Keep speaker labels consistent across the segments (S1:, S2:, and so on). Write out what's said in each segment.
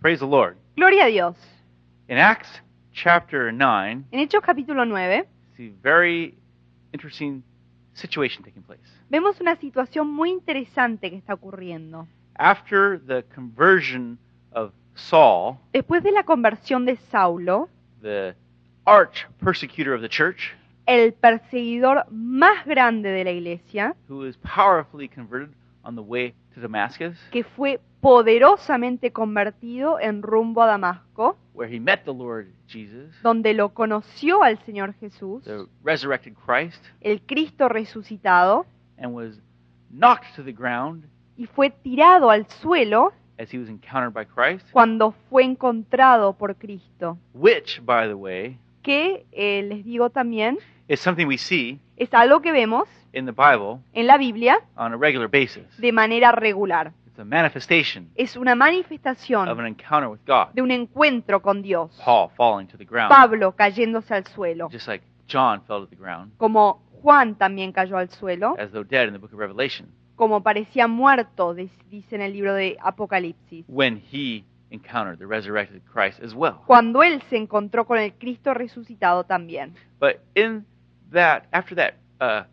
S1: Praise the Lord.
S2: Gloria a Dios.
S1: In Acts chapter 9,
S2: En Hechos capítulo 9
S1: see a very interesting situation taking place.
S2: vemos una situación muy interesante que está ocurriendo.
S1: After the conversion of Saul,
S2: Después de la conversión de Saulo,
S1: the arch persecutor of the church,
S2: el perseguidor más grande de la iglesia,
S1: who was powerfully converted on the way to Damascus,
S2: que fue poderosamente convertido en rumbo a Damasco,
S1: where he met the Lord Jesus,
S2: donde lo conoció al Señor Jesús,
S1: the resurrected Christ,
S2: el Cristo resucitado,
S1: and was knocked to the ground
S2: y fue tirado al suelo
S1: as he was encountered by Christ,
S2: cuando fue encontrado por Cristo.
S1: which, by the way,
S2: Que, eh, les digo también,
S1: is something we see
S2: es algo que vemos
S1: in the Bible
S2: en la Biblia
S1: on a regular basis.
S2: de manera regular.
S1: It's a manifestation
S2: Es una
S1: of
S2: manifestación
S1: an encounter with God.
S2: de un encuentro con Dios.
S1: Paul falling to the ground,
S2: Pablo cayéndose al suelo,
S1: just like John fell to the ground,
S2: como Juan también cayó al suelo,
S1: as though dead in the book of Revelation,
S2: como parecía muerto, dice en el libro de Apocalipsis,
S1: when he encountered the resurrected Christ as well.
S2: cuando él se encontró con el Cristo resucitado también.
S1: But in that, after that uh,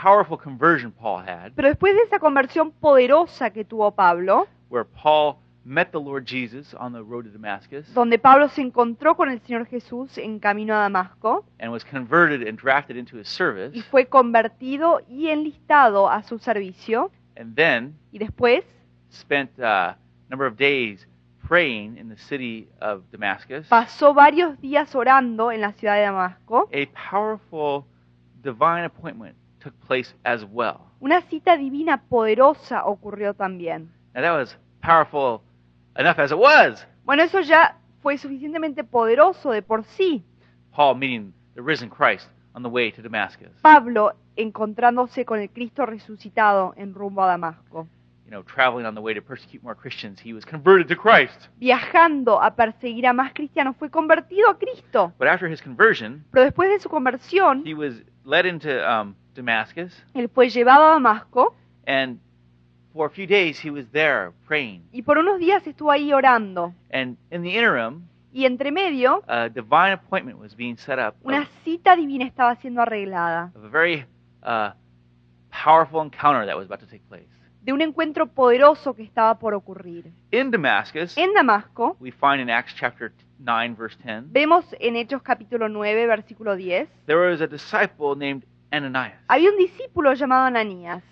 S1: powerful conversion Paul had,
S2: Pero después de esa conversión poderosa que tuvo Pablo,
S1: where Paul met the Lord Jesus on the road to Damascus
S2: donde Pablo se encontró con el Señor Jesús en camino a Damasco
S1: and was converted and drafted into his service,
S2: y fue convertido y enlistado a su servicio,
S1: and then
S2: y después
S1: spent uh, a number of days praying in the city of Damascus,
S2: pasó varios días orando en la ciudad de Damasco,
S1: a powerful divine appointment took place as well.
S2: una cita divina poderosa ocurrió también.
S1: Now that was powerful enough as it was.
S2: Bueno, eso ya fue suficientemente poderoso de por sí.
S1: Paul meeting the risen Christ on the way to Damascus.
S2: Pablo encontrándose con el Cristo resucitado en rumbo a Damasco,
S1: You know, traveling on the way to persecute more Christians, he was converted to Christ.
S2: viajando a perseguir a más cristianos, fue convertido a Cristo.
S1: But after his conversion,
S2: Pero después de su conversión,
S1: he was led into um, Damascus,
S2: él fue llevado a Damasco
S1: and for a few days he was there praying.
S2: y por unos días estuvo ahí orando.
S1: And in the interim,
S2: Y entre medio,
S1: a divine appointment was being set up
S2: una
S1: of,
S2: cita divina estaba siendo arreglada
S1: of a very uh, powerful encounter that was about to take place.
S2: De un encuentro poderoso que estaba por ocurrir.
S1: In Damascus,
S2: En Damasco,
S1: we find in Acts chapter 9, verse 10,
S2: vemos en Hechos capítulo 9, versículo 10,
S1: there was a disciple named Ananias.
S2: había un discípulo llamado Ananías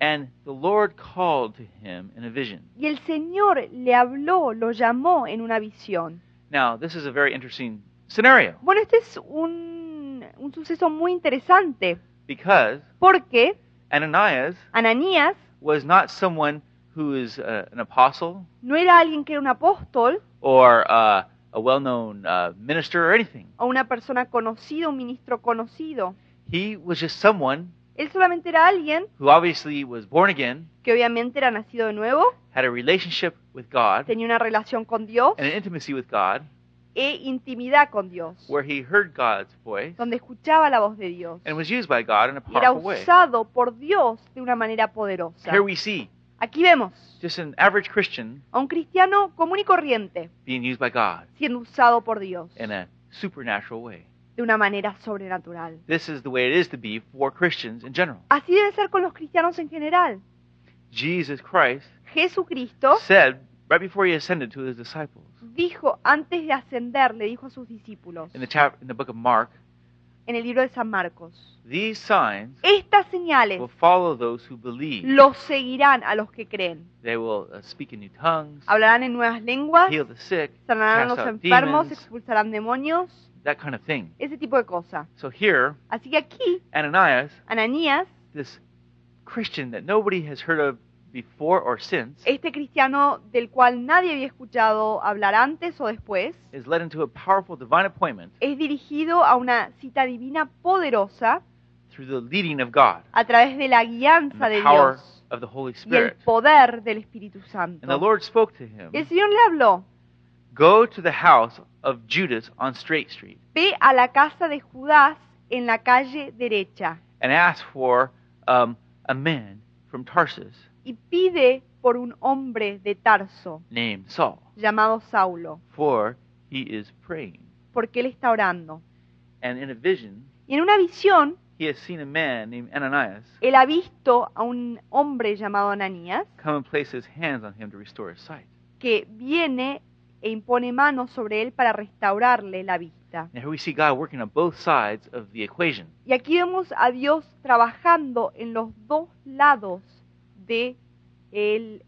S1: And the Lord called to him in a vision.
S2: y el Señor le habló, lo llamó en una visión.
S1: Now, this is a very interesting scenario
S2: Bueno, este es un, un suceso muy interesante
S1: because
S2: porque
S1: Ananias
S2: Ananías
S1: was not someone who is uh, an apostle
S2: no era alguien que era un apóstol
S1: or uh, a well known uh, minister or anything.
S2: o una persona conocida, un ministro conocido.
S1: He was just someone
S2: Él solamente era alguien
S1: who obviously was born again,
S2: que obviamente era nacido de nuevo,
S1: had a relationship with God
S2: tenía una relación con Dios
S1: and an intimacy with God
S2: e intimidad con Dios,
S1: where he heard God's voice
S2: donde escuchaba la voz de Dios
S1: and was used by God in a
S2: y era
S1: powerful way.
S2: usado por Dios de una manera poderosa.
S1: Here we see
S2: Aquí vemos
S1: just an average Christian
S2: a un cristiano común y corriente
S1: being used by God
S2: siendo usado por Dios
S1: in a supernatural way.
S2: de una manera sobrenatural.
S1: This is the way it is to be for Christians in general.
S2: Así debe ser con los cristianos en general.
S1: Jesus Christ
S2: Jesucristo
S1: said right before he ascended to his disciples.
S2: Dijo antes de ascender, le dijo a sus discípulos.
S1: In the chap in the book of Mark,
S2: en el libro de San Marcos,
S1: these signs
S2: estas señales
S1: will follow those who believe.
S2: los seguirán a los que creen.
S1: They will uh, speak in new tongues,
S2: Hablarán en nuevas lenguas,
S1: heal the sick,
S2: sanarán a los enfermos,
S1: demons,
S2: expulsarán demonios,
S1: that kind of thing.
S2: ese tipo de cosas.
S1: So here,
S2: Así que aquí,
S1: Ananias,
S2: Ananías,
S1: this Christian that nobody has heard of before or since,
S2: este cristiano del cual nadie había escuchado hablar antes o después,
S1: is led into a powerful divine appointment
S2: es dirigido a una cita divina poderosa
S1: through the leading of God
S2: a través de la guianza de
S1: power
S2: Dios
S1: of the Holy
S2: y el
S1: Spirit.
S2: poder del Espíritu
S1: And the
S2: Santo.
S1: Lord spoke to him,
S2: El Señor le habló,
S1: Go to the house of Judas on Straight Street
S2: ve a la casa de Judas en la calle derecha
S1: and ask for um, a man from Tarsus
S2: y pide por un hombre de Tarso
S1: named Saul,
S2: llamado Saulo,
S1: for he is praying.
S2: porque él está orando.
S1: And in a vision,
S2: Y en una visión,
S1: he has seen a man named Ananias
S2: él ha visto a un hombre llamado Ananías
S1: come and place his hands on him to restore his sight.
S2: que viene e impone manos sobre él para restaurarle la vista.
S1: Now here we see God working on both sides of the equation.
S2: Y aquí vemos a Dios trabajando en los dos lados de el-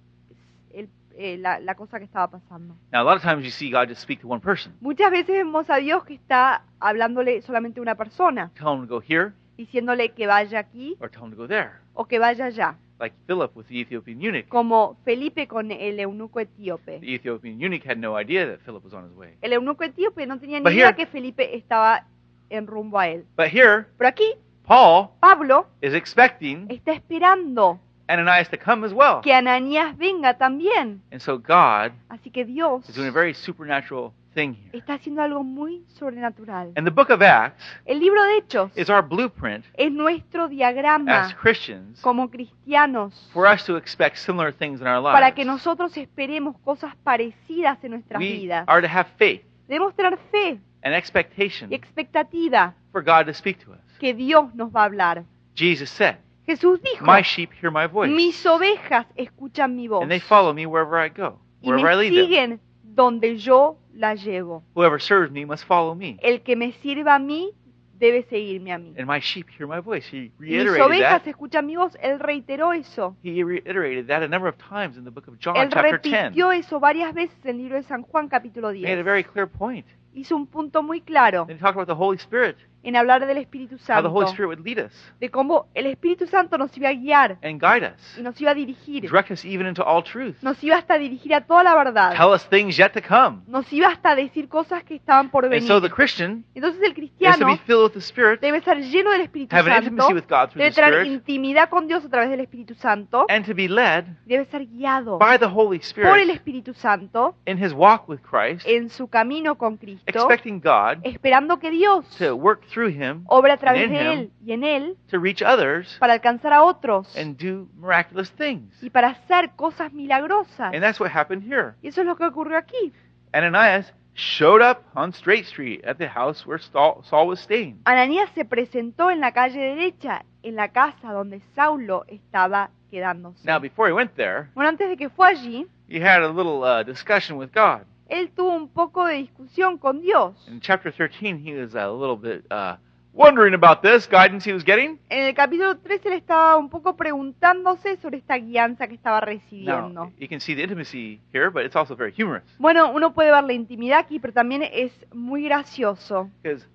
S2: el- eh, la, la cosa que estaba pasando.
S1: Now a lot of times you see God just speak to one person,
S2: Muchas veces vemos a Dios que está hablándole solamente a una persona,
S1: tell him to go here
S2: diciéndole que vaya aquí
S1: or tell him to go there,
S2: o que vaya allá,
S1: like Philip with the Ethiopian eunuch.
S2: como Felipe con el eunuco etíope.
S1: The Ethiopian eunuch had no idea that Philip was on his way.
S2: El eunuco etíope no tenía ni idea que Felipe estaba en rumbo a él.
S1: But here,
S2: Pero aquí
S1: Paul
S2: Pablo
S1: is expecting
S2: está esperando
S1: Ananias to come as well.
S2: que Ananías venga también.
S1: And so God
S2: Así que Dios
S1: is doing a very supernatural thing here.
S2: está haciendo algo muy sobrenatural.
S1: And the book of Acts
S2: El libro de Hechos
S1: is our blueprint
S2: es nuestro
S1: as
S2: diagrama
S1: Christians
S2: como cristianos
S1: for us to expect similar things in our
S2: para que
S1: lives.
S2: nosotros esperemos cosas parecidas en nuestras
S1: We
S2: vidas.
S1: are to have faith
S2: Debemos tener fe
S1: and expectation
S2: y expectativa
S1: for God to speak to us.
S2: que Dios nos va a hablar.
S1: Jesus said,
S2: Jesús dijo,
S1: My sheep hear my voice,
S2: mis ovejas escuchan mi voz
S1: and they follow me wherever I go,
S2: y
S1: wherever I
S2: me
S1: them.
S2: siguen donde yo la llevo.
S1: Whoever serves me must follow me,
S2: El que me sirva a mí debe seguirme a mí.
S1: and my sheep hear my voice. He
S2: Y mis
S1: reiterated
S2: ovejas
S1: that.
S2: escuchan mi voz. Él reiteró eso.
S1: He reiterated that a number of times in the book of John,
S2: Él
S1: chapter 10.
S2: repitió eso varias veces en el libro de San Juan capítulo
S1: He made a
S2: 10.
S1: very clear point.
S2: Hizo un punto muy claro
S1: Then he talked about the Holy Spirit,
S2: en hablar del Espíritu
S1: how the
S2: Santo,
S1: Holy Spirit would lead us
S2: de cómo el Espíritu Santo nos iba a guiar
S1: and guide us,
S2: y nos iba a dirigir,
S1: direct us even into all truth,
S2: nos iba hasta a dirigir a toda la verdad,
S1: tell us things yet to come.
S2: nos iba hasta a decir cosas que estaban por
S1: And so the
S2: venir.
S1: Christian
S2: Entonces el
S1: is to be
S2: cristiano
S1: filled with the Spirit,
S2: debe estar lleno del Espíritu
S1: have an
S2: Santo,
S1: intimacy with God through
S2: debe
S1: the
S2: tener
S1: Spirit,
S2: intimidad con Dios a través del Espíritu Santo,
S1: and to be led
S2: debe ser guiado
S1: by the Holy
S2: por el
S1: Spirit
S2: Espíritu Santo
S1: in his walk with Christ,
S2: en su camino con Cristo,
S1: expecting God
S2: esperando que Dios
S1: to work through him
S2: a través de él y en él
S1: to reach others
S2: para alcanzar a otros
S1: and do miraculous things.
S2: y para hacer cosas milagrosas.
S1: And that's what happened here.
S2: Y eso es lo que ocurrió aquí.
S1: Ananias showed up on Straight Street at the house where Saul Saul was staying.
S2: Ananías se presentó en la calle derecha, en la casa donde Saulo estaba quedándose.
S1: Now, before he went there,
S2: Bueno, antes de que fue allí,
S1: he had a little uh, discussion with God.
S2: Él tuvo un poco de discusión con Dios.
S1: In chapter 13, he was a little bit uh, wondering about this guidance he was getting.
S2: En el capítulo 13 le estaba un poco preguntándose sobre esta guianza que estaba
S1: Now,
S2: recibiendo.
S1: you can see the intimacy here, but it's also very humorous
S2: Bueno, uno puede ver la intimidad aquí, pero también es muy gracioso.
S1: because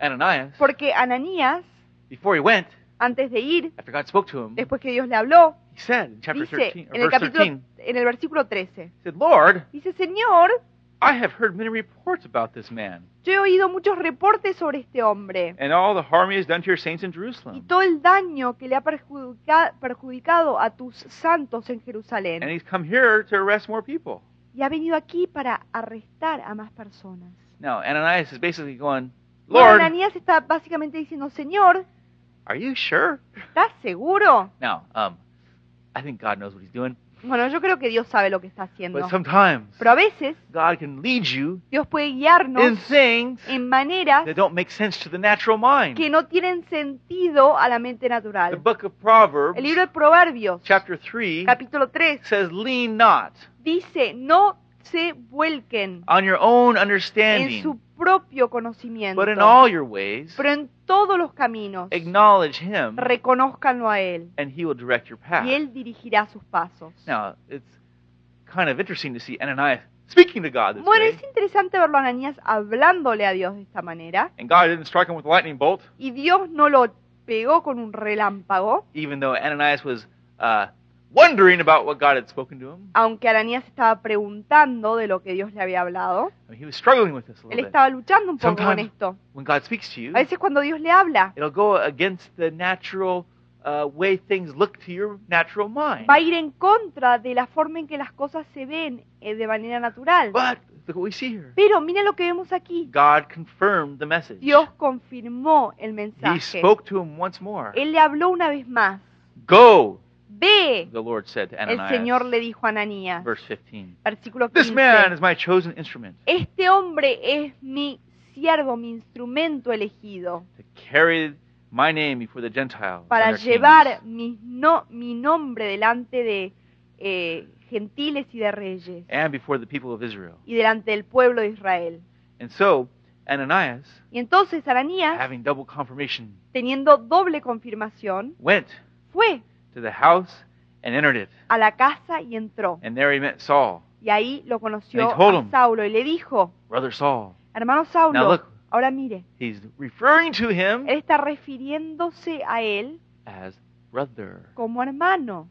S1: Ananias,
S2: Porque Ananías,
S1: before he went,
S2: antes de ir,
S1: after God spoke to him,
S2: después que Dios le habló,
S1: he said in chapter
S2: dice
S1: 13, or
S2: en el capítulo
S1: 13,
S2: en el versículo 13,
S1: he said, Lord,
S2: dice, "Señor,
S1: I have heard many reports about this man
S2: yo he oído muchos reportes sobre este hombre
S1: and all the harm he has done to your saints in
S2: y
S1: Jerusalem.
S2: todo el daño que le ha perjudica- perjudicado a tus santos en
S1: And
S2: Jerusalén.
S1: he's come here to arrest more people.
S2: Y ha venido aquí para arrestar a más personas."
S1: Now, Ananias is basically going,
S2: Bueno,
S1: Lord,
S2: Ananías está básicamente diciendo, "Señor,
S1: are you sure?
S2: ¿estás seguro?"
S1: Now, um, I think God knows what he's doing,
S2: Bueno, yo creo que Dios sabe lo que está haciendo.
S1: but sometimes
S2: Pero a veces
S1: God can lead you
S2: Dios puede
S1: in
S2: guiarnos
S1: things
S2: en maneras
S1: that don't make sense to the natural mind.
S2: que no tienen sentido a la mente
S1: The
S2: natural.
S1: book of Proverbs,
S2: El libro de Proverbios,
S1: chapter 3,
S2: capítulo 3,
S1: says, Lean not
S2: dice, no se vuelquen
S1: on your own
S2: en
S1: understanding,
S2: su propio conocimiento,
S1: but in all your ways,
S2: pero en todos los caminos
S1: acknowledge him,
S2: reconozcanlo a Él
S1: and he will direct your path.
S2: y Él dirigirá sus pasos.
S1: Now, it's kind of interesting to see Ananias speaking to God this
S2: Bueno,
S1: way.
S2: es interesante verlo a Ananías hablándole a Dios de esta manera
S1: And God didn't strike him with a lightning bolt,
S2: y Dios no lo pegó con un relámpago,
S1: even though Ananias was uh, wondering about what God had spoken to him.
S2: aunque Ananías estaba preguntando de lo que Dios le había hablado.
S1: I mean, he was struggling with this a
S2: Él
S1: little bit.
S2: estaba luchando un poco con esto.
S1: When God speaks to you,
S2: A veces cuando Dios le habla,
S1: it'll go against the natural uh, way things look to your natural mind.
S2: va a ir en contra de la forma en que las cosas se ven eh, de manera natural.
S1: But look what we see here.
S2: Pero miren lo que vemos aquí.
S1: God confirmed the message.
S2: Dios confirmó el
S1: He
S2: mensaje.
S1: spoke to him once more.
S2: Él le habló una vez más.
S1: Go, the
S2: ve,
S1: Lord said to
S2: el
S1: Ananias.
S2: Señor le dijo a Ananías,
S1: Verse 15.
S2: versículo
S1: This
S2: 15,
S1: man is my chosen instrument
S2: este hombre es mi siervo, mi instrumento elegido,
S1: to carry my name before the Gentiles.
S2: para
S1: and their
S2: llevar
S1: kings,
S2: mi, no, mi nombre delante de eh, gentiles y de reyes,
S1: and before the people of Israel.
S2: y delante del pueblo de Israel.
S1: And so Ananias,
S2: Y entonces Ananías,
S1: having double confirmation,
S2: teniendo doble confirmación,
S1: went
S2: fue
S1: to the house and entered it.
S2: a la casa y entró.
S1: And there he met Saul,
S2: Y ahí lo conoció
S1: And he told
S2: a
S1: him.
S2: Saulo y le dijo,
S1: brother Saul.
S2: hermano
S1: Now
S2: Saulo,
S1: look,
S2: ahora mire,
S1: he's referring to him
S2: él está refiriéndose a él
S1: as brother.
S2: como hermano.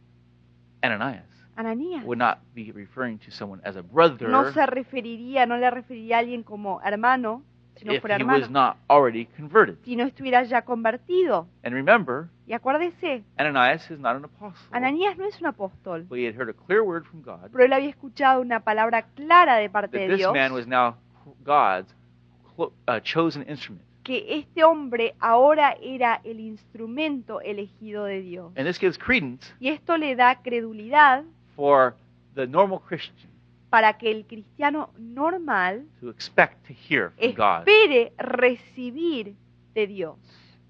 S1: Ananias
S2: Ananías
S1: would not be referring to someone as a brother
S2: no se referiría, no le referiría a alguien como hermano, si no
S1: if
S2: fuera
S1: he was
S2: hermano,
S1: not already converted.
S2: si no estuviera ya convertido.
S1: And remember,
S2: Y acuérdese,
S1: Ananias is not an apostle.
S2: Ananías no es un apóstol,
S1: But he had heard a clear word from God
S2: pero él había escuchado una palabra clara de parte
S1: that
S2: de
S1: this
S2: Dios,
S1: man was now God's uh, chosen instrument.
S2: que este hombre ahora era el instrumento elegido de Dios.
S1: And this gives credence
S2: Y esto le da credulidad
S1: for the normal Christian
S2: para que el cristiano normal
S1: to expect to hear from God.
S2: espere recibir de Dios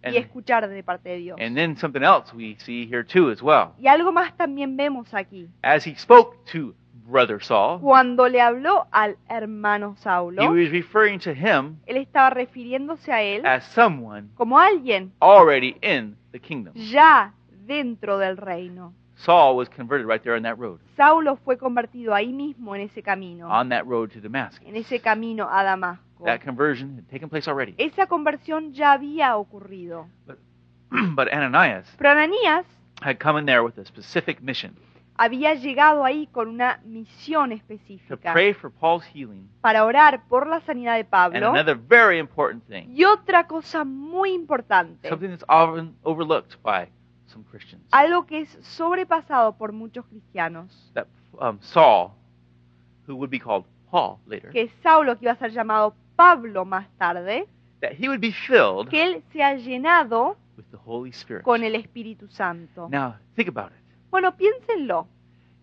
S2: y
S1: And,
S2: escuchar de parte de Dios.
S1: and then something else we see here too as well.
S2: Y algo más también vemos aquí.
S1: As he spoke to brother Saul,
S2: Cuando le habló al hermano
S1: he
S2: Saulo,
S1: was referring to him
S2: él estaba refiriéndose a él
S1: as someone
S2: como alguien
S1: already in the kingdom.
S2: ya dentro del reino.
S1: Saul was converted right there on that road,
S2: Saulo fue convertido ahí mismo en ese camino,
S1: on that road to Damascus.
S2: en ese camino a Damasco.
S1: That conversion had taken place already.
S2: Esa conversión ya había ocurrido.
S1: but Ananias
S2: Pero Ananías
S1: had come in there with a specific mission
S2: había llegado ahí con una misión
S1: to
S2: específica
S1: pray for Paul's healing.
S2: para orar por la sanidad de
S1: And
S2: Pablo.
S1: another very important thing,
S2: Y otra cosa muy importante,
S1: something that's often overlooked by some Christians,
S2: algo que es sobrepasado por muchos cristianos,
S1: that um, Saul, who would be called Paul later,
S2: que Saulo, que iba a ser llamado Pablo más tarde,
S1: that he would be filled
S2: que él se ha llenado
S1: with the Holy Spirit.
S2: con el Espíritu Santo.
S1: Now, think about it.
S2: Bueno, piénsenlo.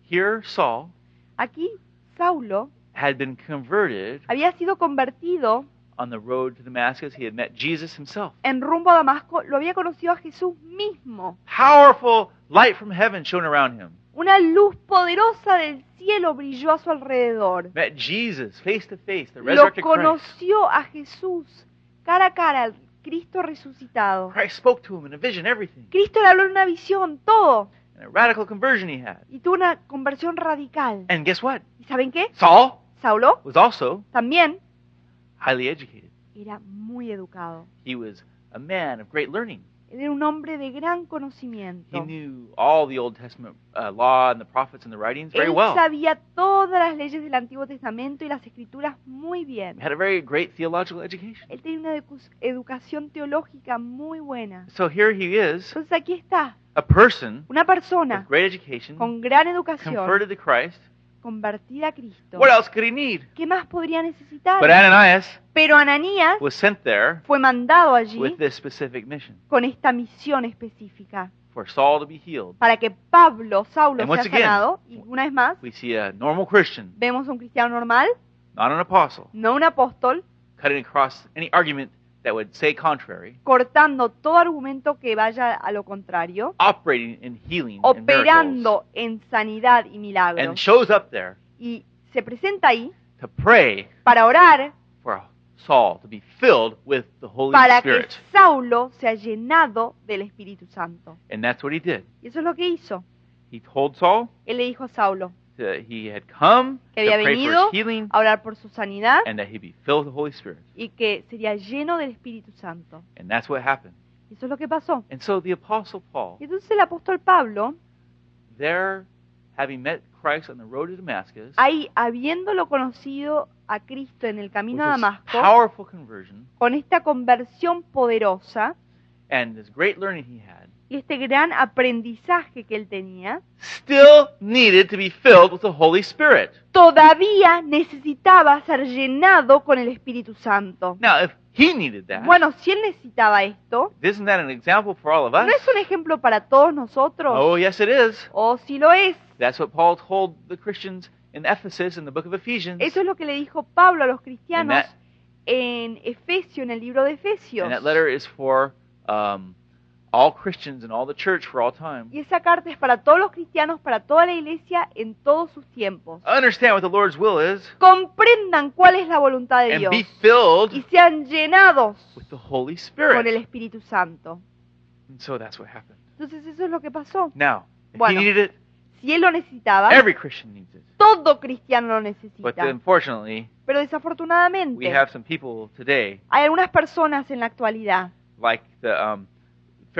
S1: Here, Saul
S2: Aquí Saulo
S1: had been converted
S2: había sido convertido
S1: on the road to Damascus. He had met Jesus himself.
S2: en rumbo a Damasco, lo había conocido a Jesús mismo.
S1: Powerful light from heaven shone around him.
S2: Una luz poderosa del cielo brilló a su alrededor.
S1: Met Jesus face to face, the
S2: Lo
S1: resurrected Christ.
S2: conoció a Jesús cara a cara, al Cristo resucitado.
S1: Christ spoke to him in a vision, everything.
S2: Cristo le habló en una visión, todo.
S1: And a radical conversion he had.
S2: Y tuvo una conversión radical.
S1: And guess what?
S2: ¿Y saben qué?
S1: Saul
S2: Saulo
S1: was also
S2: también
S1: highly educated.
S2: era muy educado.
S1: He was a man of great learning.
S2: Él era un hombre de gran
S1: He
S2: conocimiento.
S1: knew all the Old Testament uh, law and the prophets and the writings very
S2: Él
S1: well.
S2: sabía todas las leyes del Antiguo Testamento y las escrituras muy bien.
S1: Had a very great theological education.
S2: Él tenía una edu- educación teológica muy buena.
S1: So here he is,
S2: Entonces aquí está,
S1: a person
S2: una persona
S1: with great education,
S2: con gran educación,
S1: converted to Christ.
S2: Convertida a Cristo.
S1: What else could he need?
S2: ¿Qué más podría necesitar?
S1: But Ananias
S2: Pero Ananías
S1: was sent there
S2: fue mandado allí
S1: with this specific mission
S2: con esta misión específica
S1: for Saul to be healed.
S2: para que Pablo, Saulo,
S1: And
S2: sea
S1: again,
S2: sanado. Y una vez más,
S1: We see a normal Christian,
S2: vemos a un cristiano normal,
S1: not an apostle,
S2: no un apóstol,
S1: cutting across any argument that would say contrary,
S2: cortando todo argumento que vaya a lo contrario,
S1: operating in healing and miracles,
S2: operando en sanidad y
S1: and
S2: milagros.
S1: shows up there
S2: Y se presenta ahí
S1: to pray
S2: para orar
S1: for Saul to be filled with the Holy
S2: para que
S1: Spirit.
S2: Saulo sea llenado del Espíritu Santo.
S1: And that's what he did.
S2: Y eso es lo que hizo.
S1: He told Saul
S2: Él le dijo a Saulo
S1: that he had come
S2: que
S1: to
S2: había
S1: pray for
S2: venido
S1: his healing
S2: a orar por su sanidad
S1: and that he'd be filled with the Holy Spirit.
S2: y que sería lleno del Espíritu Santo.
S1: And that's what happened.
S2: Y eso es lo que pasó.
S1: And so the Apostle Paul,
S2: Y entonces el apóstol Pablo,
S1: there having met Christ on the road to Damascus,
S2: ahí habiéndolo conocido a Cristo en el camino a Damasco,
S1: powerful conversion
S2: con esta conversión poderosa
S1: and this great learning he had,
S2: y este gran aprendizaje que él tenía,
S1: still needed to be filled with the Holy Spirit.
S2: todavía necesitaba ser llenado con el Espíritu Santo.
S1: Now, if he needed that,
S2: Bueno, si él necesitaba esto,
S1: isn't that an example for all of
S2: ¿no
S1: us?
S2: es un ejemplo para todos nosotros?
S1: Oh, yes, it is.
S2: ¿O si lo es?
S1: That's what Paul told the Christians in Ephesus in the book of Ephesians.
S2: Eso es lo que le dijo Pablo a los cristianos
S1: that-
S2: en Efesio, en el libro de Efesios.
S1: And that letter is for um, all Christians and all the church for all time.
S2: Y esa carta es para todos los cristianos, para toda la iglesia en todos sus tiempos.
S1: Understand what the Lord's will is
S2: Comprendan cuál es la voluntad de
S1: and
S2: Dios
S1: be filled
S2: y sean llenados
S1: with the Holy
S2: con el
S1: Spirit.
S2: Espíritu Santo.
S1: And so that's what happened.
S2: Entonces eso es lo que pasó.
S1: Now, if
S2: Bueno.
S1: he needed it,
S2: Si él lo necesitaba,
S1: every Christian needs it.
S2: todo cristiano lo
S1: But
S2: necesita.
S1: unfortunately,
S2: Pero
S1: we
S2: desafortunadamente,
S1: have some people today,
S2: hay algunas personas en la actualidad,
S1: like the um,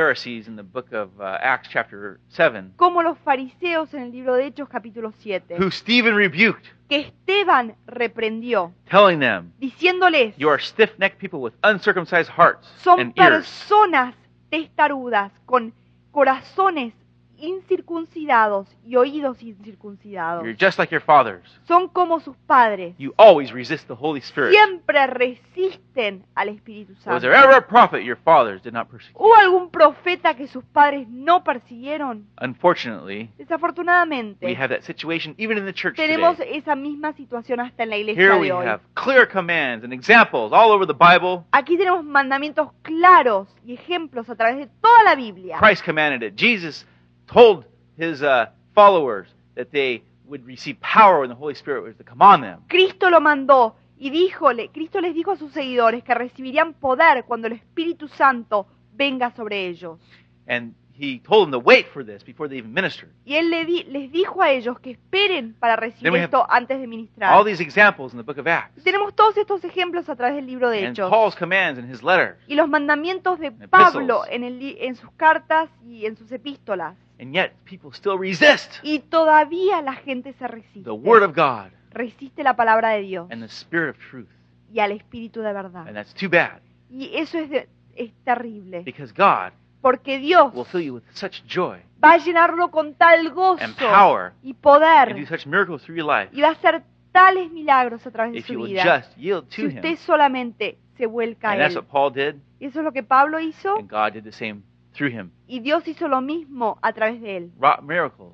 S1: Pharisees in the book of uh, Acts, chapter 7,
S2: como los fariseos en el libro de Hechos capítulo 7,
S1: who Stephen rebuked,
S2: que Esteban reprendió,
S1: telling them,
S2: diciéndoles,
S1: You are stiff necked people with uncircumcised hearts
S2: son
S1: and ears.
S2: personas testarudas, con corazones incircuncidados y oídos incircuncidados.
S1: You're just like your fathers.
S2: Son como sus padres.
S1: You always resist the Holy Spirit.
S2: Siempre resisten al Espíritu
S1: Was
S2: Santo.
S1: there ever a prophet your fathers did not persecute?
S2: ¿Hubo algún profeta que sus padres no persiguieron?
S1: Unfortunately, we
S2: Desafortunadamente,
S1: have that situation even in the church
S2: tenemos
S1: today.
S2: esa misma situación hasta en la iglesia
S1: Here we
S2: de hoy.
S1: have clear commands and examples all over the Bible.
S2: Aquí tenemos mandamientos claros y ejemplos a través de toda la Biblia.
S1: Christ commanded it. Jesus told his uh, followers that they would receive power when the Holy Spirit was to come on them.
S2: Cristo lo mandó y díjole, Cristo les dijo a sus seguidores que recibirían poder cuando el Espíritu Santo venga sobre ellos.
S1: And he told them to wait for this before they even ministered.
S2: Y él le di- les dijo a ellos que esperen para recibir
S1: Then we have
S2: esto antes de ministrar.
S1: All these examples in the book of Acts.
S2: Tenemos todos estos ejemplos a través del libro de
S1: And
S2: Hechos.
S1: Paul's commands in his letters.
S2: Y los mandamientos de
S1: Epistles.
S2: Pablo en, el li- en sus cartas y en sus epístolas.
S1: And yet people still resist
S2: Y todavía la gente se resiste.
S1: the Word of God
S2: Resiste la palabra de Dios
S1: and the Spirit of truth.
S2: y al Espíritu de verdad.
S1: And that's too bad
S2: Y eso es, de- es terrible.
S1: because God
S2: Porque Dios
S1: will fill you with such joy
S2: va a llenarlo con tal gozo
S1: and power
S2: y
S1: and do
S2: poder
S1: such miracles through your life
S2: y va a hacer tales milagros a través de
S1: if
S2: su
S1: you will
S2: vida.
S1: just yield
S2: Si usted
S1: Him.
S2: solamente se vuelca
S1: And
S2: a
S1: that's what Paul did,
S2: eso es lo que Pablo hizo
S1: and God did the same through him.
S2: y Dios hizo lo mismo a través de Él.
S1: Wrought miracles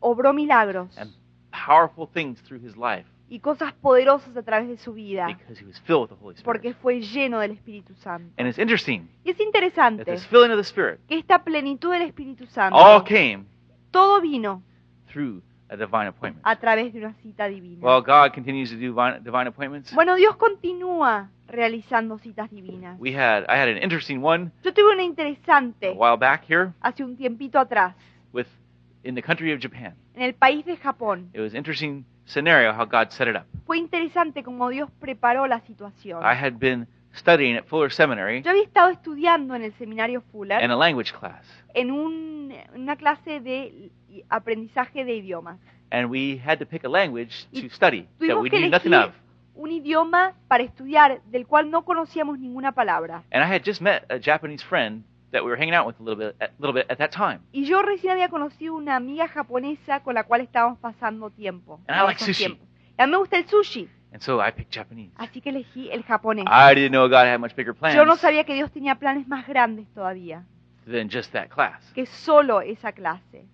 S2: Obró milagros
S1: and powerful things through his life
S2: y cosas poderosas a través de su vida
S1: because he was filled with the Holy Spirit.
S2: porque fue lleno del Espíritu Santo.
S1: And it's interesting
S2: Y es
S1: that
S2: interesante
S1: this filling of the Spirit
S2: que esta plenitud del Espíritu Santo,
S1: all came
S2: todo vino
S1: through a divine appointment.
S2: a través de una cita divina.
S1: Well, God continues to do divine, divine appointments.
S2: Bueno, Dios continúa realizando citas divinas.
S1: We had I had an interesting one
S2: Yo tuve una
S1: a
S2: interesante
S1: while back here
S2: hace un tiempito atrás
S1: with in the country of Japan.
S2: en el país de Japón.
S1: It was an interesting scenario how God set it up.
S2: Fue interesante como Dios preparó la situación.
S1: I had been studying at Fuller Seminary
S2: Yo había estado estudiando en el seminario Fuller
S1: in a language class,
S2: en un- en una clase de aprendizaje de idiomas.
S1: and we had to pick a language to study that we knew nothing of.
S2: Un idioma para estudiar del cual no conocíamos ninguna palabra.
S1: And I had just met a Japanese friend that we were hanging out with a little bit, a little bit at that time.
S2: Y yo recién había conocido una amiga japonesa con la cual estábamos pasando tiempo.
S1: And I like sushi.
S2: tiempos. Y a mí me gusta el sushi,
S1: And so I picked Japanese.
S2: así que elegí el japonés.
S1: I didn't know God had much bigger plans
S2: Yo no sabía que Dios tenía planes más grandes todavía
S1: than just that class.
S2: que solo esa clase.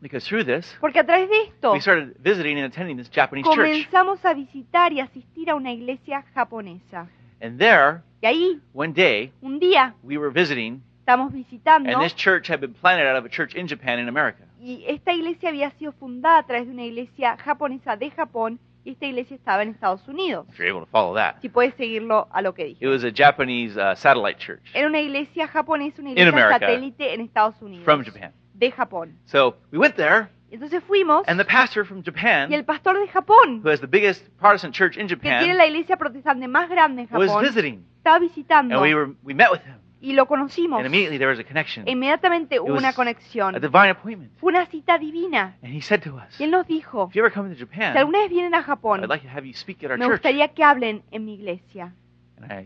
S1: Because through this,
S2: Porque a través de esto
S1: we started visiting and attending this Japanese church.
S2: comenzamos a visitar y asistir a una iglesia japonesa.
S1: And there,
S2: Y ahí,
S1: one day,
S2: un día,
S1: we were visiting,
S2: estamos visitando
S1: and this church had been planted out of a church in Japan in America.
S2: y esta iglesia había sido fundada a través de una iglesia japonesa de Japón y esta iglesia estaba en Estados Unidos.
S1: If you're able to follow that.
S2: Si puedes seguirlo a lo que dije.
S1: It was a Japanese uh, satellite church
S2: Era una iglesia japonesa, una iglesia
S1: America.
S2: satélite en Estados Unidos.
S1: from Japan.
S2: De Japón.
S1: So we went there,
S2: Entonces fuimos
S1: and the pastor from Japan,
S2: y el pastor de Japón,
S1: who has the biggest Protestant church in
S2: que tiene
S1: Japan,
S2: la iglesia protestante más grande en
S1: was
S2: Japón,
S1: visiting.
S2: estaba visitando
S1: And we, were, we met with him,
S2: y lo conocimos.
S1: and immediately there was a connection,
S2: Inmediatamente hubo
S1: was
S2: una
S1: a
S2: conexión.
S1: divine appointment.
S2: Fue una cita divina.
S1: And he said to us,
S2: Y él nos dijo,
S1: If you ever come to
S2: si
S1: Japan,
S2: alguna vez vienen a Japón,
S1: I'd like to have you speak at our
S2: me
S1: church.
S2: gustaría que hablen en mi iglesia.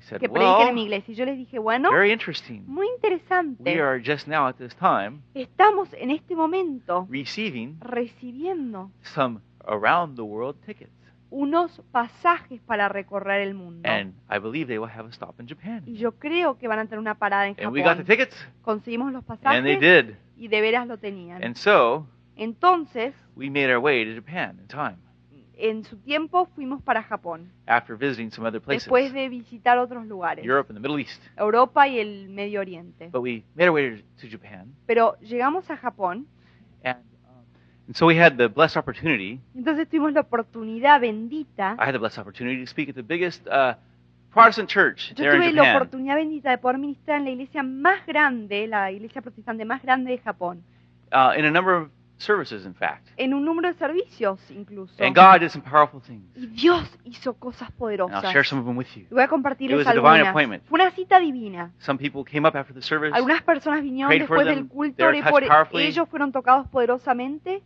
S1: Said,
S2: que prediquen en iglesia. Y yo les dije, bueno,
S1: very interesting.
S2: muy
S1: We
S2: interesante.
S1: are just now at this time
S2: Estamos en este momento
S1: receiving
S2: recibiendo
S1: some around the world tickets.
S2: unos pasajes para recorrer el mundo.
S1: And I believe they will have a stop in
S2: Y
S1: Japan.
S2: yo creo que van a tener una parada en
S1: And we got the
S2: Japón.
S1: tickets,
S2: Conseguimos los
S1: and they
S2: pasajes
S1: did.
S2: y de veras lo tenían.
S1: And so
S2: Entonces,
S1: we made our way to Japan in time
S2: en su tiempo fuimos para Japón,
S1: after visiting some other places,
S2: después de visitar otros lugares,
S1: Europe and the Middle East.
S2: Europa y el Medio Oriente.
S1: But we made our way to Japan,
S2: Pero llegamos a Japón,
S1: and, um, and so we had the blessed opportunity.
S2: entonces tuvimos la oportunidad bendita,
S1: I had the blessed opportunity to speak at the biggest uh, Protestant church
S2: yo
S1: there in
S2: tuve la oportunidad bendita de poder ministrar en la iglesia más grande, la iglesia protestante más grande de Japón,
S1: uh, in a number of services, in fact.
S2: en un número de servicios incluso.
S1: And God did some powerful things.
S2: Y Dios hizo cosas
S1: And
S2: poderosas.
S1: I'll share some of them with you.
S2: Y voy a
S1: It
S2: compartirles
S1: was a divine
S2: algunas.
S1: appointment.
S2: Fue una cita divina.
S1: Some people came up after the service,
S2: Algunas personas vinieron
S1: Prayed for
S2: después
S1: them.
S2: del culto, oré por
S1: powerfully.
S2: ellos, fueron tocados poderosamente.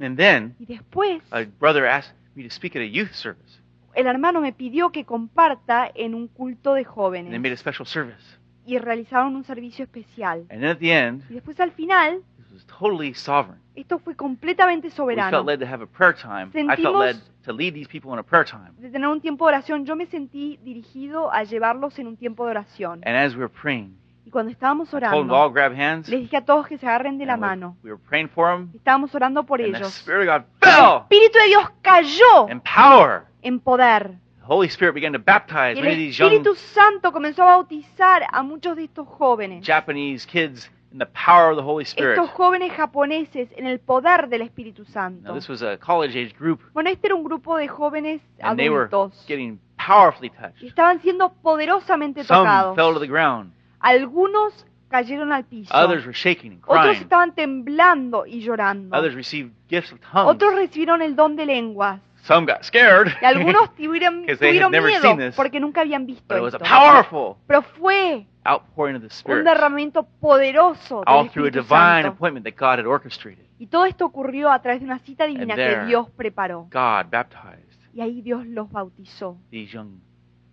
S1: and then
S2: Y después
S1: a brother asked me to speak at a youth service.
S2: el hermano me pidió que comparta en un culto de
S1: And they
S2: jóvenes.
S1: made a special service.
S2: Y realizaron un servicio especial.
S1: And then at the end,
S2: Y después al final,
S1: was totally sovereign.
S2: esto fue completamente
S1: We
S2: soberano.
S1: felt led to have a prayer time. I felt
S2: Sentimos-
S1: led to lead these people in a prayer time.
S2: De tener un tiempo de oración, yo me sentí dirigido a llevarlos en un tiempo de oración.
S1: And as we were praying,
S2: Y cuando estábamos
S1: I told them to
S2: orando,
S1: all grab hands.
S2: les dije a todos que se agarren de la
S1: we-
S2: mano.
S1: We were praying for them.
S2: Estábamos orando por
S1: And the
S2: ellos.
S1: Spirit of God
S2: El
S1: fell
S2: Espíritu de Dios cayó
S1: in power.
S2: en poder.
S1: The Holy Spirit began to baptize
S2: Y
S1: many of
S2: el
S1: these young
S2: Espíritu Santo comenzó a bautizar a muchos de estos jóvenes.
S1: Japanese kids in the power of the Holy Spirit.
S2: Estos jóvenes japoneses en el poder del Espíritu
S1: Now,
S2: Santo.
S1: this was a college age group,
S2: Bueno, este era un grupo de jóvenes
S1: and they were
S2: adultos.
S1: getting powerfully
S2: Y
S1: touched.
S2: estaban siendo poderosamente
S1: Some
S2: tocados.
S1: fell to the ground,
S2: Algunos cayeron al piso.
S1: others were shaking and
S2: Otros
S1: crying,
S2: estaban temblando y llorando.
S1: others received gifts of tongues.
S2: Otros recibieron el don de lenguas.
S1: Some got scared
S2: Y algunos tuvieron, tuvieron
S1: never
S2: miedo
S1: seen this.
S2: porque nunca habían visto
S1: but it was a
S2: esto.
S1: powerful
S2: Pero fue
S1: outpouring of the
S2: un derramamiento poderoso del
S1: all through a
S2: Espíritu
S1: divine
S2: Santo.
S1: appointment that God had orchestrated.
S2: Y todo esto ocurrió a través de una cita divina
S1: And
S2: que
S1: there-
S2: Dios preparó.
S1: God baptized
S2: Y ahí Dios los bautizó
S1: these young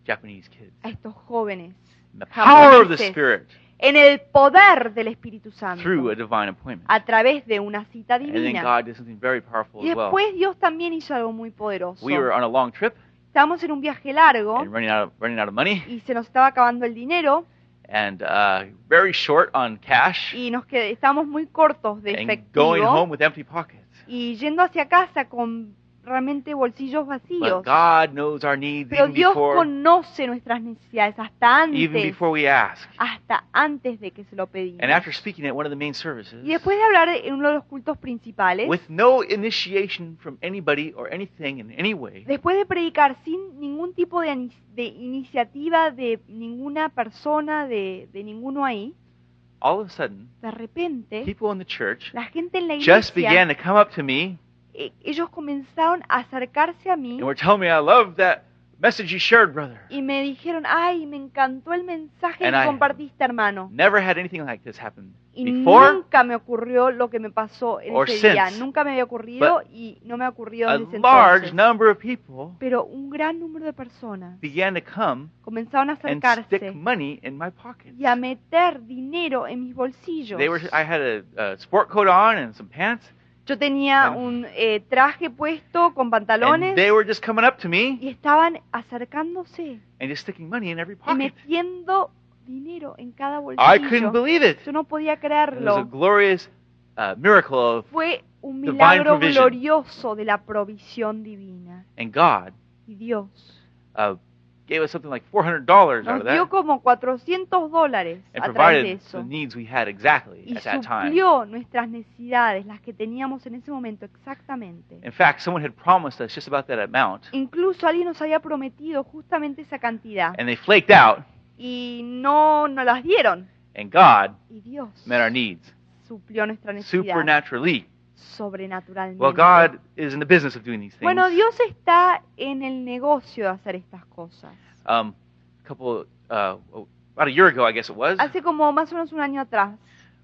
S1: Japanese kids.
S2: a estos jóvenes
S1: the power of the Spirit
S2: en el poder del Espíritu Santo
S1: through a divine appointment.
S2: a través de una cita
S1: And then
S2: divina.
S1: God did something very powerful
S2: Y
S1: as well.
S2: después Dios también hizo algo muy poderoso.
S1: We were on a long trip
S2: Estábamos en un viaje largo
S1: and running out of, running out of money
S2: y se nos estaba acabando el dinero
S1: and uh, very short on cash
S2: y nos qued- estábamos muy cortos de
S1: and going
S2: efectivo
S1: home with empty pockets.
S2: y yendo hacia casa con realmente bolsillos vacíos.
S1: But God knows our needs
S2: Pero
S1: even
S2: Dios
S1: before,
S2: conoce nuestras necesidades hasta
S1: even
S2: antes,
S1: before we ask.
S2: hasta antes de que se lo pedimos.
S1: And after speaking at one of the main services,
S2: Y después de hablar en uno de los cultos principales,
S1: with no initiation from anybody or anything in any way,
S2: después de predicar sin ningún tipo de, de iniciativa de ninguna persona, de, de ninguno ahí,
S1: all of a sudden,
S2: de repente
S1: people in the church
S2: la gente en la
S1: just
S2: iglesia,
S1: began to come up to me
S2: ellos comenzaron a acercarse a mí
S1: and were telling me, I love that message you shared, brother.
S2: y me dijeron, ay, me encantó el mensaje
S1: And
S2: que
S1: I-
S2: compartiste, hermano.
S1: Never had anything like this happen
S2: Y
S1: before
S2: nunca me ocurrió lo que me pasó en ese día.
S1: since.
S2: Nunca me había ocurrido y no me ha ocurrido desde ese
S1: large
S2: entonces.
S1: number of people
S2: Pero un gran número de personas
S1: began to come
S2: comenzaron a
S1: and
S2: acercarse
S1: stick money in my pocket.
S2: y a meter dinero en mis bolsillos.
S1: They were, I had a, a sport coat on and some pants,
S2: Yo tenía un eh, traje puesto con pantalones
S1: and they were just coming up to me
S2: y estaban acercándose
S1: and just sticking money in every
S2: y
S1: pocket.
S2: metiendo dinero en cada
S1: I couldn't
S2: bolsillo.
S1: believe it.
S2: Yo no podía
S1: It was a
S2: creerlo.
S1: glorious uh, miracle of,
S2: Fue un
S1: divine
S2: milagro
S1: provision.
S2: glorioso de la provisión divina.
S1: and God
S2: Y Dios
S1: uh, gave us something like $400 out
S2: nos
S1: of that
S2: dio como 400 dólares
S1: and
S2: a través de
S1: provided
S2: eso.
S1: the needs we had exactly
S2: Y
S1: at that time.
S2: suplió nuestras necesidades, las que teníamos en ese momento exactamente.
S1: In fact, someone had promised us just about that amount,
S2: Incluso alguien nos había prometido justamente esa cantidad
S1: and they flaked out,
S2: y no nos las dieron.
S1: and God
S2: Y Dios
S1: met our needs
S2: suplió nuestra necesidad
S1: supernaturally.
S2: Sobrenaturalmente.
S1: Well, God is in the business of doing these things.
S2: Bueno, Dios está en el negocio de hacer estas cosas.
S1: Um, a couple, uh, about a year ago, I guess it was,
S2: Hace como más o menos un año atrás,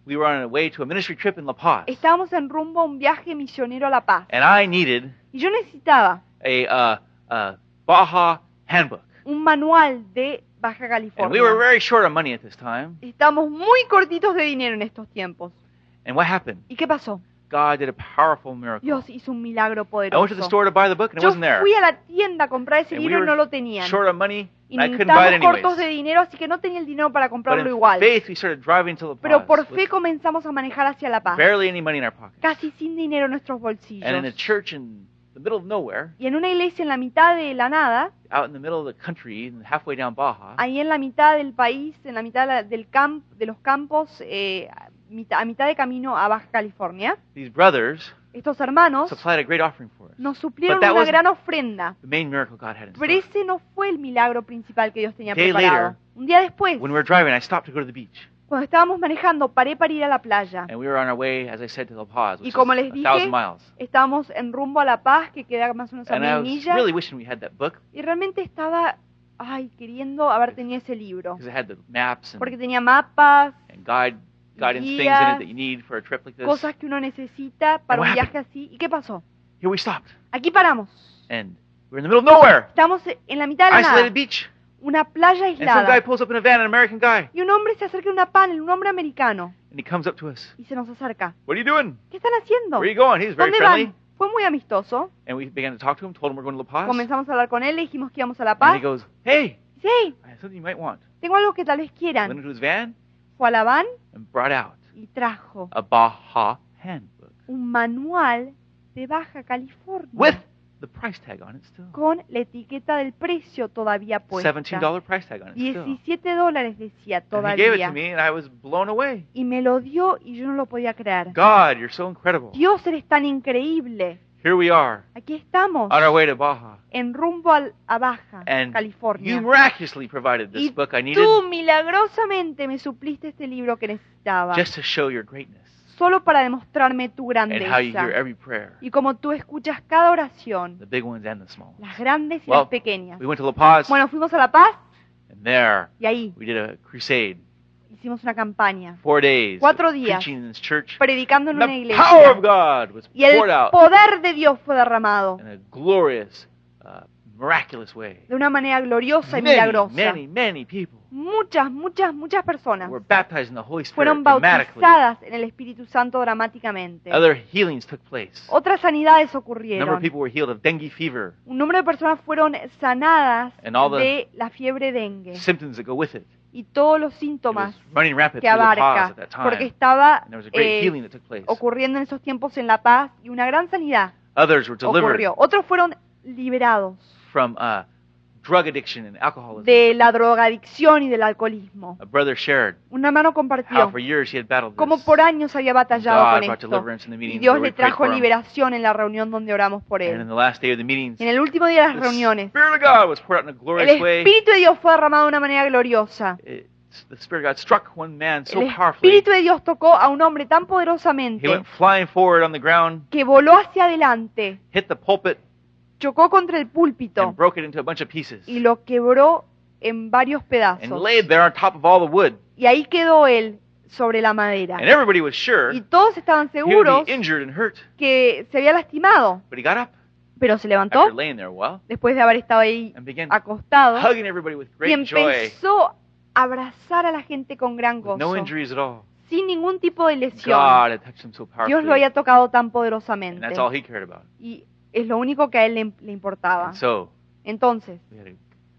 S1: we were on our way to a ministry trip in La Paz,
S2: estábamos en rumbo a un viaje misionero a La Paz.
S1: and I needed
S2: Y yo necesitaba
S1: a uh, uh, Baja handbook.
S2: un manual de Baja
S1: And we were
S2: California.
S1: very short on money at this time.
S2: Estamos muy cortitos de dinero en estos tiempos.
S1: And what happened?
S2: ¿Y qué pasó?
S1: God did a powerful miracle.
S2: Dios hizo un milagro
S1: I went to the
S2: poderoso.
S1: store to buy the book and it
S2: Yo
S1: wasn't there.
S2: fui a la tienda a comprar ese
S1: And we
S2: libro y no lo tenían.
S1: Short on money
S2: Y
S1: and I couldn't buy it
S2: estábamos cortos de
S1: anyways.
S2: dinero, así que no tenía el dinero para
S1: But
S2: comprarlo
S1: in
S2: igual.
S1: faith, we started driving to La
S2: Pero por fe comenzamos a manejar hacia La Paz,
S1: barely any money in our pockets.
S2: casi sin dinero en nuestros bolsillos.
S1: And in a church in the middle of nowhere,
S2: Y en una iglesia en la mitad de la nada,
S1: out in the middle of the country, halfway down Baja,
S2: ahí en la mitad del país, en la mitad del camp, de los campos, eh, a mitad, de camino a Baja California,
S1: these brothers
S2: estos hermanos
S1: supplied a great offering for us.
S2: nos suplieron
S1: But that
S2: una
S1: wasn't-
S2: gran ofrenda.
S1: The main miracle God had in
S2: Pero
S1: store.
S2: ese no fue el milagro principal que Dios tenía
S1: Day
S2: preparado.
S1: later,
S2: Un día después,
S1: When we were driving, I stopped to go to the beach.
S2: cuando estábamos manejando, paré para ir a la playa.
S1: And we were on our way, as I said, to La Paz, which
S2: Y como les
S1: a
S2: dije,
S1: thousand miles.
S2: Estábamos en rumbo a La Paz, que queda más o menos a
S1: And I
S2: mil
S1: was
S2: millas.
S1: really wishing we had that book
S2: Y realmente estaba, ay, queriendo haber tenido ese libro.
S1: because it had the maps and,
S2: Porque tenía mapas,
S1: and guide guidance things in it that you need for a trip like this.
S2: cosas que uno necesita para un
S1: what
S2: viaje así. ¿Y qué pasó?
S1: Here we stopped,
S2: Aquí paramos.
S1: and we were in the middle of nowhere,
S2: Estamos en la mitad de la
S1: isolated
S2: nada.
S1: beach.
S2: Una playa
S1: And some guy
S2: aislada.
S1: pulls up in a van, an American guy,
S2: Y un hombre se acerca a una panel, un hombre americano.
S1: and he comes up to us.
S2: Y se nos acerca.
S1: What are you doing?
S2: ¿Qué están haciendo?
S1: Where are you going? He was very
S2: ¿Dónde
S1: friendly.
S2: van? Fue muy amistoso.
S1: And we began to talk to him, told him we're going to La Paz.
S2: Comenzamos a hablar con él, le dijimos que íbamos a La
S1: And
S2: Paz.
S1: he goes, Hey,
S2: Dice, hey,
S1: I have something you might want.
S2: tengo algo que tal vez
S1: Went
S2: quieran.
S1: into his van
S2: Fue a
S1: and brought out
S2: y trajo
S1: a Baja handbook
S2: un manual de Baja California.
S1: with the price tag on it still.
S2: con la etiqueta del precio todavía puesta.
S1: $17 price tag on it still.
S2: 17 dólares decía
S1: And he gave it
S2: todavía.
S1: to me, and I was blown away.
S2: Y me lo dio y yo no lo podía creer.
S1: God, you're so incredible.
S2: Dios, eres tan increíble.
S1: Here we are
S2: Aquí estamos,
S1: on our way to Baja,
S2: en rumbo al- a Baja,
S1: and you
S2: California.
S1: miraculously provided this
S2: Y
S1: book I needed
S2: tú milagrosamente me supliste este libro que necesitaba.
S1: just to show your greatness
S2: Solo para demostrarme tu
S1: and how you hear
S2: grandeza.
S1: every prayer,
S2: Y como tú escuchas cada oración,
S1: the big ones and the small ones.
S2: las grandes y
S1: Well,
S2: las pequeñas.
S1: We went to La Paz,
S2: Bueno, fuimos a La Paz
S1: and there
S2: y ahí
S1: we did a crusade.
S2: Hicimos una campaña,
S1: Four days
S2: Cuatro
S1: of
S2: días.
S1: preaching in this church.
S2: predicando en una iglesia.
S1: power of God was
S2: Y el
S1: poured out
S2: poder de Dios fue derramado
S1: in a glorious, uh, miraculous way.
S2: de una manera gloriosa y
S1: Many,
S2: milagrosa.
S1: many, many people
S2: Muchas, muchas, muchas personas
S1: were baptized in the Holy Spirit
S2: fueron
S1: dramatically.
S2: bautizadas en el Espíritu Santo dramáticamente.
S1: Other healings took place.
S2: Otras sanidades
S1: A number of
S2: ocurrieron.
S1: people were healed of dengue fever,
S2: Un número de personas fueron sanadas
S1: And all the-
S2: de la fiebre dengue
S1: symptoms that go with it.
S2: Y todos los síntomas que abarca, porque estaba eh, ocurriendo en esos tiempos en La Paz y una gran sanidad
S1: Others were delivered
S2: ocurrió. Otros fueron liberados.
S1: from uh, drug addiction and alcoholism.
S2: de la drogadicción y del alcoholismo.
S1: A brother shared
S2: Un hermano
S1: how
S2: compartió
S1: for years he had battled
S2: cómo
S1: this.
S2: por años había batallado
S1: God
S2: con
S1: brought
S2: esto.
S1: deliverance in the
S2: Y Dios
S1: where we
S2: le
S1: prayed
S2: trajo
S1: for him.
S2: liberación en la reunión donde oramos por
S1: And in
S2: él.
S1: the last day of the meetings,
S2: En el último día de las
S1: the
S2: reuniones,
S1: Spirit of God was poured out in a
S2: el
S1: glorious way.
S2: Espíritu de Dios fue derramado de una manera gloriosa.
S1: It- the Spirit of God struck one man so
S2: El
S1: powerfully,
S2: Espíritu de Dios tocó a un hombre tan
S1: he
S2: poderosamente
S1: went flying forward on the ground,
S2: que voló hacia adelante,
S1: hit the pulpit,
S2: chocó contra el púlpito
S1: and broke it into a bunch of pieces.
S2: y lo quebró en varios
S1: And
S2: pedazos.
S1: laid there on top of all the wood.
S2: Y ahí quedó él sobre la madera.
S1: And everybody was sure
S2: Y todos estaban
S1: he would
S2: seguros
S1: be injured and hurt.
S2: que se había lastimado,
S1: But he got up
S2: pero se levantó
S1: while
S2: después de haber estado ahí
S1: and
S2: acostado
S1: hugging everybody with
S2: y empezó a abrazar a la gente con gran gozo,
S1: no
S2: sin ningún tipo de lesión.
S1: So
S2: Dios lo había tocado tan
S1: And
S2: poderosamente
S1: that's all he cared about.
S2: y es lo único que a él le, le importaba.
S1: So
S2: Entonces,
S1: we had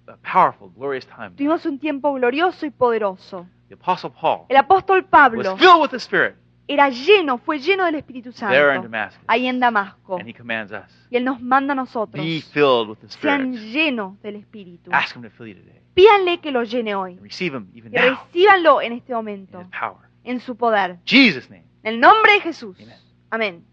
S1: a, a powerful, glorious time.
S2: tuvimos un tiempo glorioso y poderoso.
S1: The Apostle Paul
S2: El apóstol
S1: was
S2: Pablo
S1: filled with the Spirit
S2: era lleno, fue lleno del Espíritu
S1: there in
S2: Santo,
S1: Damascus.
S2: ahí en Damasco.
S1: And he commands us,
S2: Y Él nos manda a nosotros,
S1: be filled with the
S2: sean llenos del Espíritu.
S1: Ask him to fill you today.
S2: Pídanle que lo llene hoy.
S1: And receive him even
S2: Y
S1: now
S2: recíbanlo en este
S1: in
S2: momento, en su poder.
S1: Jesus' name.
S2: En el nombre de Jesús.
S1: Amen.
S2: Amén.